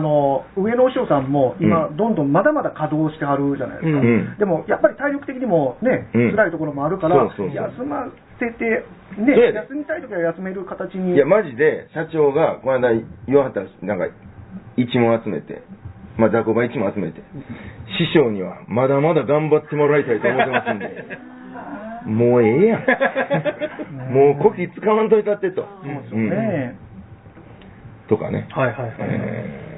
にあの上野お塩さんも今、うどんどんまだまだ稼働してはるじゃないですか、うんでもやっぱり体力的にもね、うん辛いところもあるから、そうそう休ませて、ね、休みたいときは休める形に。いや、マジで、社長が、この間言わはったなんか、一問集めて、まあ、雑魚場一問集めて、師匠には、まだまだ頑張ってもらいたいと思ってますんで、もうええやん。もう、こき使わんといたってと。そうですよね、うんとかね。はいはいはい。え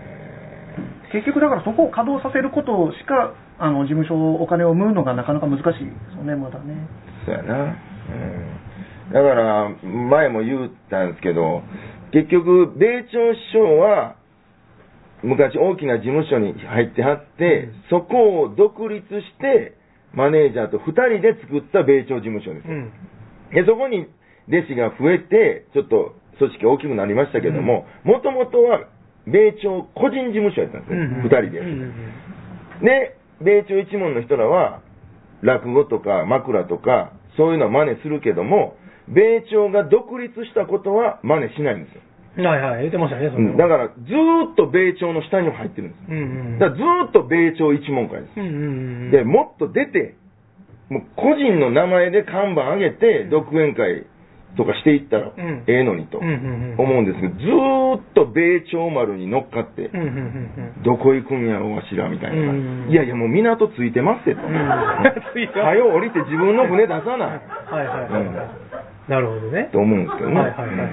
結局だからそこを稼働させることしか、あの事務所お金を生むのがなかなか難しいですよね、まだね。ーそうやな。うんだから、前も言ったんですけど、結局、米朝師匠は、昔大きな事務所に入ってはって、そこを独立して、マネージャーと2人で作った米朝事務所ですよ。うん。で、そこに弟子が増えて、ちょっと組織大きくなりましたけども、もともとは米朝個人事務所やったんですね、2人で。で、米朝一門の人らは、落語とか枕とか、そういうのは真似するけども、米朝が独立したことは真似しないんですよ。うん。はいはい、言ってましたね、それうんだから、ずーっと米朝の下にも入ってるんです。うんうん。だからずーっと米朝一門会です。うんうんうん。で、もっと出て、もう個人の名前で看板上げて、独演会とかしていったらんええのにと思うんですけど、ずーっと米朝丸に乗っかってうん、うんうんうん。どこ行くんやろわしらみたいなうん。いやいや、もう港ついてますっ てはよ降りて自分の船出さない。はいはいはいはい。なるほどね。と思うんですけどね。はいはいはいはい。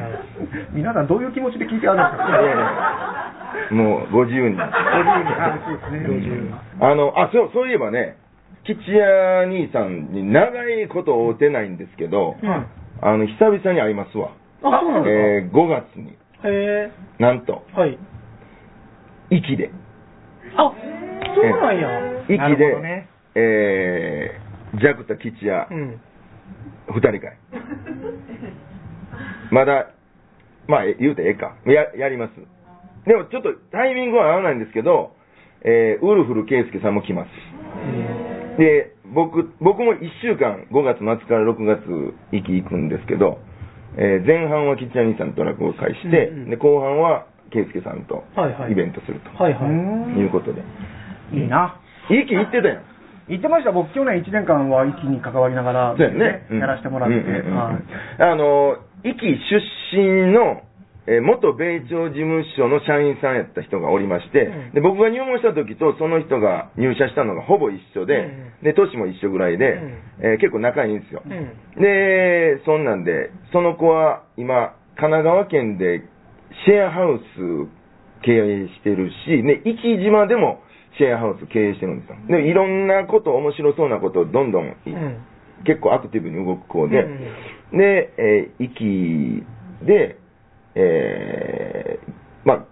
皆さんどういう気持ちで聞いてあるんですいやいかやもうご自由に。あそうですねご自由にあの、あ、そう、そういえばね、吉谷兄さんに長いこと会うてないんですけど、うんあの、久々に会いますわ。あ、そうなんですえー、5月に、かへなんと、え。はい。息で、あ、そうなんや。息で、ねえー、ジャクタ吉谷、うん。二人会。まだ、まあ、え言うてええか。や、やります。でもちょっとタイミングは合わないんですけど、えー、ウルフル圭介さんも来ます。で、僕、僕も1週間、5月末から6月、行き行くんですけど、えー前半は吉谷兄さんと落語会して、うんうんで、後半は圭介さんとはいはいイベントするとはいはい。いうことで。いいな。息行ってたやん。言ってました、僕、去年1年間は息に関わりながら、そうやね。うんやらせてもらって、うんうんうんはいあの、壱岐出身の、えー元米朝事務所の社員さんやった人がおりまして、うんで僕が入門した時とその人が入社したのがほぼ一緒で、で、年も一緒ぐらいで、えー結構仲いいんですよ。うん。で、そんなんで、その子は今、神奈川県でシェアハウス経営してるし、ね、壱岐島でもシェアハウス経営してるんですよ。で、いろんなこと、面白そうなことをどんどん、うん。結構アクティブに動く子で、うんで、えー、息で、えー、まあ、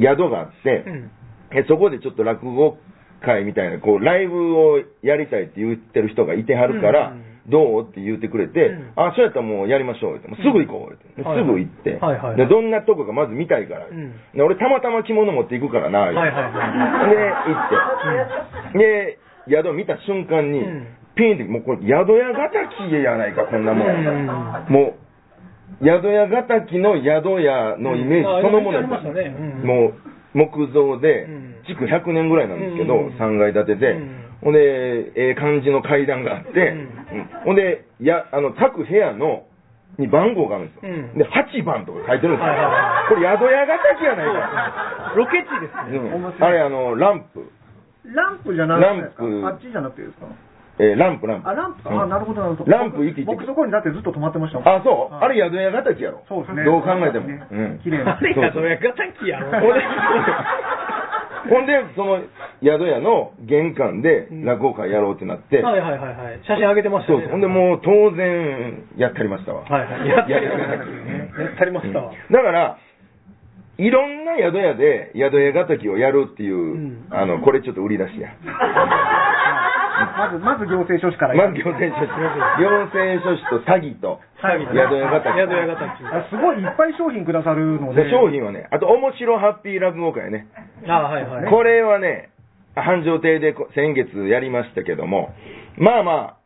宿があって、うん。えそこでちょっと落語会みたいな、こう、ライブをやりたいって言ってる人がいてはるから、うん。どうって言ってくれて、うん。あ、そうやったらもうやりましょうって、もうすぐ行こうって、うんすぐ行って、はいはいはい。で、どんなとこかまず見たいから、うん。で俺たまたま着物持っていくからな、はいはいはい。で、行って、で、宿見た瞬間に、うん。ピンって、もうこれ、宿屋ヶ滝やないか、こんなもん。もう、宿屋ヶ滝の宿屋のイメージそのものありましたね。うん。もう、木造でうん、築100年ぐらいなんですけど、うん。3階建てで、うん。ほんで、ええ感じの階段があって、うん。うん。ほんで、や、あの、各部屋の、に番号があるんですよ。うん。で、8番とか書いてるんですよ。はいはいはい。これ、宿屋ヶ滝やないか。ロケ地ですね。うん。あれ、あの、ランプ。ランプじゃなくてですか。ランプ。あっちじゃなくてですか？えーランプ、ランプ。あ、ランプか。うんあ、なるほど、なるほど。ランプ生きて僕、そこにだってずっと止まってましたもん。あ、そう。はいあれ、宿屋ヶ滝やろ。そうですね。どう考えても。ねうん。綺麗な。あれがどやがたきやろ。ほんで、ほんで、その宿屋の玄関で落語会やろうってなって、はいはいはいはい。写真上げてましたね。そうそう。ほんで、もう当然、やってありましたわ。はいはい。やってやりやってありましたわ。だから、いろんな宿屋で宿屋ヶ滝をやるっていう、んあの、これちょっと売り出しや。まず、まず行政書士から。まず行政書士。行政書士と詐欺と、はい宿屋ヶ滝。宿屋がたき。あすごいいっぱい商品くださるので。で商品はね、あと、面白ハッピー落語会ね。あはいはい。これはね、繁盛亭でこ先月やりましたけども、まあまあ、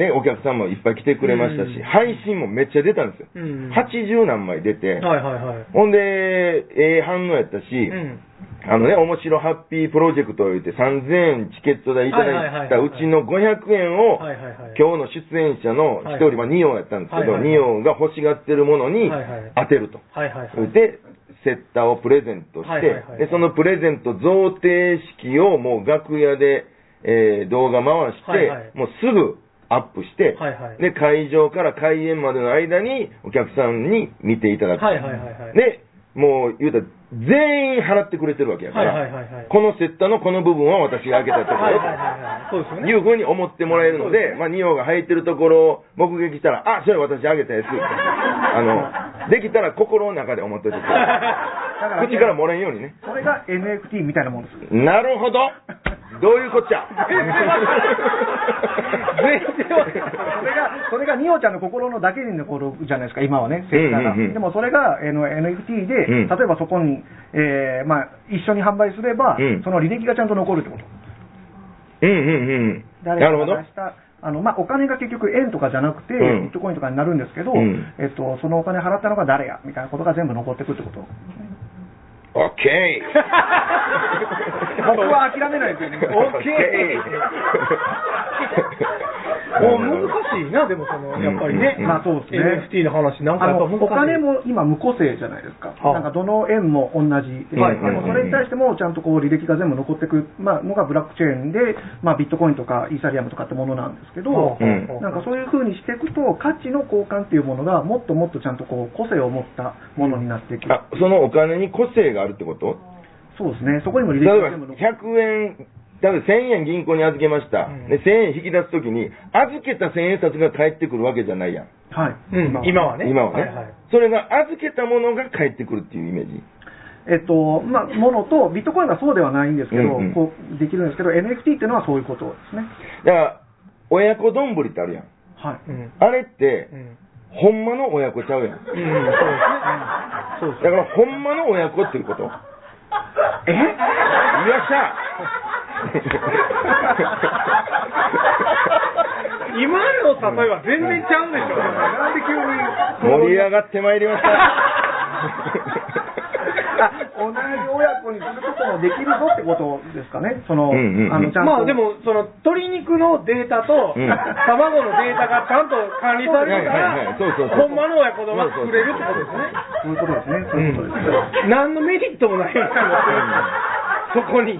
ね、お客さんもいっぱい来てくれましたし、うん配信もめっちゃ出たんですよ。うん80何枚出て、はいはいはい。ほんで、ええ反応やったし、うん。あのね、面白ハッピープロジェクトを言って3000円チケット代いただいたうちの500円を、はいはいはい。今日の出演者の一人、まあ、ニオンやったんですけど、はいはいはいニオンが欲しがってるものにはいはい当てると。はいはいはい。で、セッターをプレゼントして、はいはいはいで、そのプレゼント贈呈式をもう楽屋で、えー動画回して、はいはいもうすぐアップして、はいはいで、会場から開演までの間にお客さんに見ていただく。はいはいはいはい。で、もう言うたら、全員払ってくれてるわけやから、はいはいはいはいこのセッターのこの部分は私が開けたところはいうですよね。いうふうに思ってもらえるので、まあ、ニオが入ってるところを目撃したら、あ、それ私あげたやつ。あの、できたら心の中で思っといてくださらい。口から漏れんようにね。それが NFT みたいなもんです。なるほど。どういうこっちゃ？全然それが、それがニオちゃんの心のだけに残るじゃないですか、今はね、セッターが。うんうんうんでもそれが、あの NFT で、うん例えばそこに、えーまあ、一緒に販売すれば、うんその履歴がちゃんと残るってこと。うんうんうん。誰なるほどかが。出したあのまあ、お金が結局円とかじゃなくて、うんビットコインとかになるんですけど、うんえっと、そのお金払ったのが誰やみたいなことが全部残ってくってこと。オッケ 僕は諦めないですよね。オッケもう難しいな、でもその、やっぱりね。うんまあそうですね。NFT の話、なんかあのやっぱ難しい。お金も今無個性じゃないですか。はあ。なんかどの円も同じで、はいでもそれに対してもちゃんとこう履歴が全部残ってく、まあ、のがブラックチェーンで、まあ、ビットコインとかイーサリアムとかってものなんですけど、なんかそういう風にしていくと、価値の交換っていうものがもっともっとちゃんとこう個性を持ったものになっていく。あ、そのお金に個性があるってこと？そうですね。そこにも履歴が全部残って100円、例えば1000円銀行に預けました。うんで、1000円引き出すときに、預けた1000円札が返ってくるわけじゃないやん。はい。うん、今はね。今はね、いはいそれが預けたものが返ってくるっていうイメージ。えっと、まあ、ものと、ビットコインがそうではないんですけど、うんうんこう、できるんですけど、NFT っていうのはそういうことですね。だから、親子丼ってあるやん。はい。うん。あれってう、ん。ほんまの親子ちゃうやん。うん、そうですね。そうですだから、ほんまの親子っていうこと。え？よっしゃ 今の例えは全然ちゃうでしょ。なんで急に、盛り上がってまいりました？あ、同じ親子にすることもできるぞってことですかね。その、うんうんうんあの、ちゃんと。まあでも、その、鶏肉のデータと、うん卵のデータがちゃんと管理されるからそうそう、そうほんまの親子供が作れるってことですね。そういうことですね。そういうことです。何のメリットもないようになってるそこに。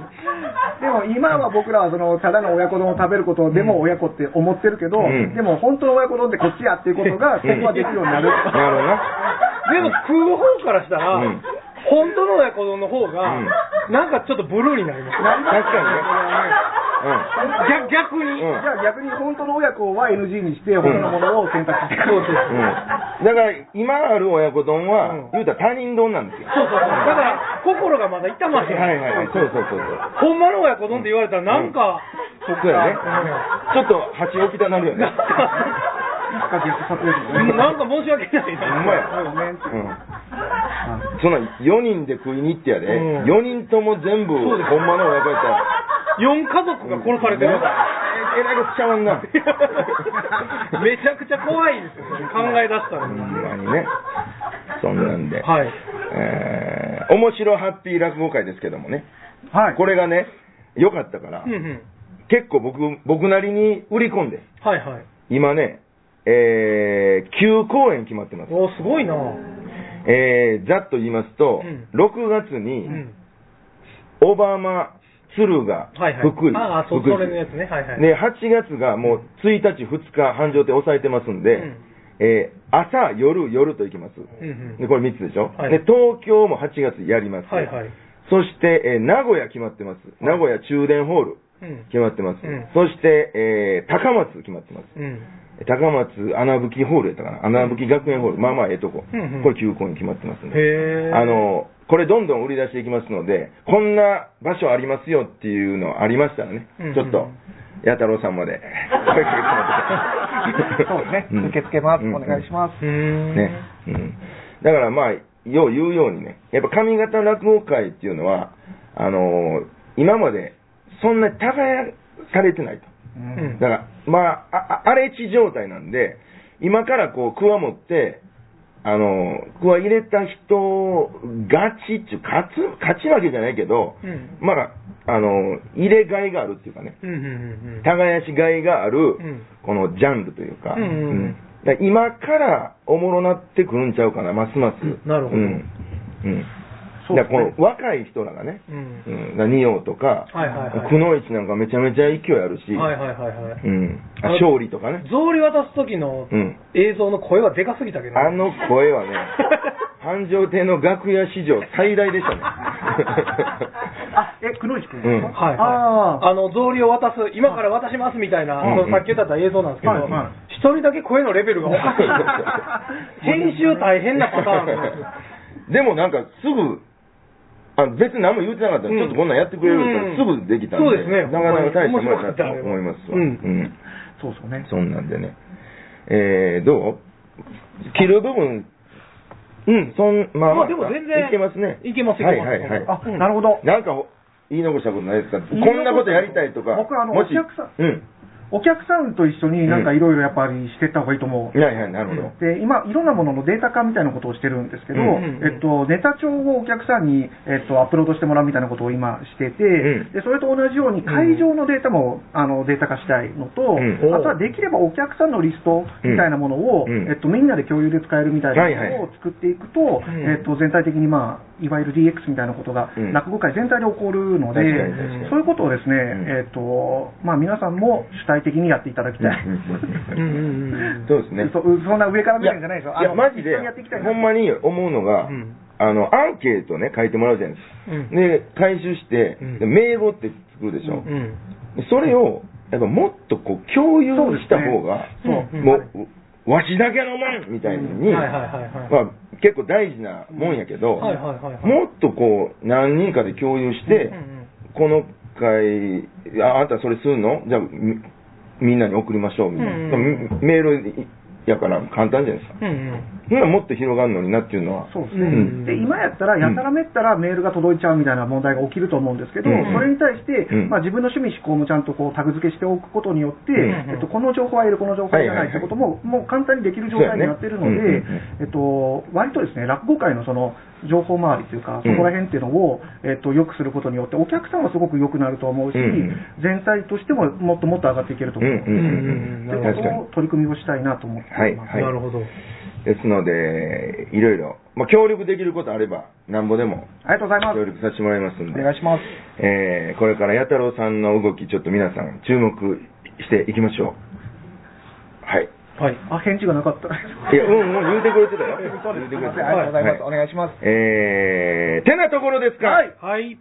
でも今は僕らはそのただの親子丼を食べることでも親子って思ってるけど、うんでも本当の親子丼ってこっちやっていうことが今後はできるようになる。なるほどな。でも食う方からしたら、うん本当の親子丼の方が、うんなんかちょっとブルーになります。確かにね。逆逆に、うんじゃあ逆に本当の親子は NG にして他のものを選択して。そうそううん。うん。だから、今ある親子丼は、うん言うたら他人丼なんですよ。そうそうそう。だから、心がまだ痛まへん。はいはいはい。そうそうそうそう。ほんまの親子丼って言われたら、なんか、そうやね。ちょっと鉢置きたなるよね。なんか、申し訳ないな。ほんまやそうよね。うん。そんな4人で食いに行ってやで、うん4人とも全部、ほんまの親子やったら、4家族が殺されてる。えらいことちゃわんな。めちゃくちゃ怖いですよ、考え出したら。ほんまにね。そんなんで。はい。えー、面白ハッピー落語会ですけどもね。はい。これがね、良かったから、うんうん。結構僕、僕なりに売り込んで、はいはい。今ね、えー、9公演決まってます。おすごいなえー、ざっと言いますと、うん6月うに、ん。小浜、敦賀、はいはい。福井、ああ、そ、それのやつね。はいはい。で、8月がもう1日、2日、繁盛亭抑えてますんで、うんえー朝、夜、夜と行きます。うんうんで、これ3つでしょ、はいで、東京も8月やります。はいはい。そして、えー名古屋決まってます。名古屋中電ホールうん。決まってます。うんそして、えー高松決まってます。うん。高松穴吹ホールやったかな？穴吹学園ホール。まあまあええとこ。うんうんこれ9個に決まってますんで。あ、の、これどんどん売り出していきますので、こんな場所ありますよっていうのありましたらね、うんうんちょっと、弥太郎さんまで声かけてもらってそうですね。うん受け付けます。うんお願いします。ね。うん。だからまあ、よう言うようにね、やっぱ上方落語会っていうのは、あのー今までそんなに耕されてないと。うんだから、まあ、ああ荒れ地状態なんで、今からこう、クワ持って、あの、クワ入れた人、ガチっちゅう、勝つ、勝ち負けじゃないけど、うん。まあ、あの、入れがいがあるっていうかね、うんうんうん耕しがいがあるん、このジャンルというか、うんうんうん。だから今からおもろなってくるんちゃうかな、ますます。なるほど。うん。だからこの若い人らがね、うんうん、だとか、はいはいはいくのいちなんかめちゃめちゃ勢いあるし、はいはいはいはい。うん。ああの勝利とかね。草履渡す時のうん。映像の声はでかすぎたけどね。あの声はね、繁盛亭の楽屋史上最大でしたね。あ、え、くのいちくんですか、うんはいはい。ああの、草履を渡す、今から渡しますみたいな、うんそのさっき言った映像なんですけどはいは、一人だけ声のレベルがおかしい。編集大変なパターンですよでもなんかすぐ、あ別に何も言うてなかったら、うん。ちょっとこんなんやってくれるからすぐできたんで、そうですね。なかなか大したもんやなと思いますわ。うん。うん。そうそうね。そんなんでね。えー、どう？切る部分、うん、そん、まあ、まあでも全然。いけますね。いけますいはけます。いはいはい。あ、なるほど。なんか、言い残したことないですか？こんなことやりたいとか。僕あのお客さん。うん。お客さんと一緒になんかいろいろやっぱりしていった方がいいと思う。はいはい、なるほど。で今、いろんなもののデータ化みたいなことをしてるんですけど、うんうんうん。えっと、ネタ帳をお客さんに、えっと、アップロードしてもらうみたいなことを今してて、うん。でそれと同じように会場のデータも、あのデータ化したいのと、うん。あとはできればお客さんのリストみたいなものを、うん。えっと、みんなで共有で使えるみたいなはいはい。ものを作っていくと、うん。えっと、全体的に、まあ、いわゆる DX みたいなことが、うん。落語界全体で起こるので、そういうことをですね、ん。えっとまあ、皆さんも主体的にやっていただきたい。うんうんうんそうですね。そそんな上から目線じゃないですよ。いや、マジでほんまに思うのが、うん。あの、アンケートね、書いてもらうじゃないですか。うん。で、回収して、うん。で名簿って作るでしょ？それを、やっぱもっとこう、共有した方が、もう、わしだけのもんみたいに、はいはいはいはい。まあ、結構大事なもんやけど、はいはいはいはい。もっとこう、何人かで共有して、この回、ああんたそれするの？じゃあみ、みんなに送りましょう、みたいな。うんうん。メールやから簡単じゃないですか。うんうん。もっと広がるのになっていうのは、そうですね、うん。で今やったら、やたらめったらメールが届いちゃうみたいな問題が起きると思うんですけど、うん。それに対して、うん。まあ、自分の趣味、思考もちゃんとこうタグ付けしておくことによって、うん。えっと、この情報はいる、この情報はいらない。ってことも、もう簡単にできる状態になってるので、そうやね。えっと、割とですね、落語界のその情報周りというか、そこら辺っていうのを、えっと、良くすることによって、お客さんはすごく良くなると思うし、うん全体としてももっともっと上がっていけると思う。うんうんうんという確かにことを取り組みをしたいなと思っています。はいなるほど。ですので、いろいろ、まあ、協力できることあれば、なんぼでもありがとうございます協。力させてもらいますんで、お願いします。えーこれから弥太郎さんの動き、ちょっと皆さん注目していきましょう。はい。はい。あ、返事がなかった。いや、うん、うん、言うてくれてたよ。そうです。言うてくれてたありがとうございます。はお願いします。えー、てなところですかはいはい。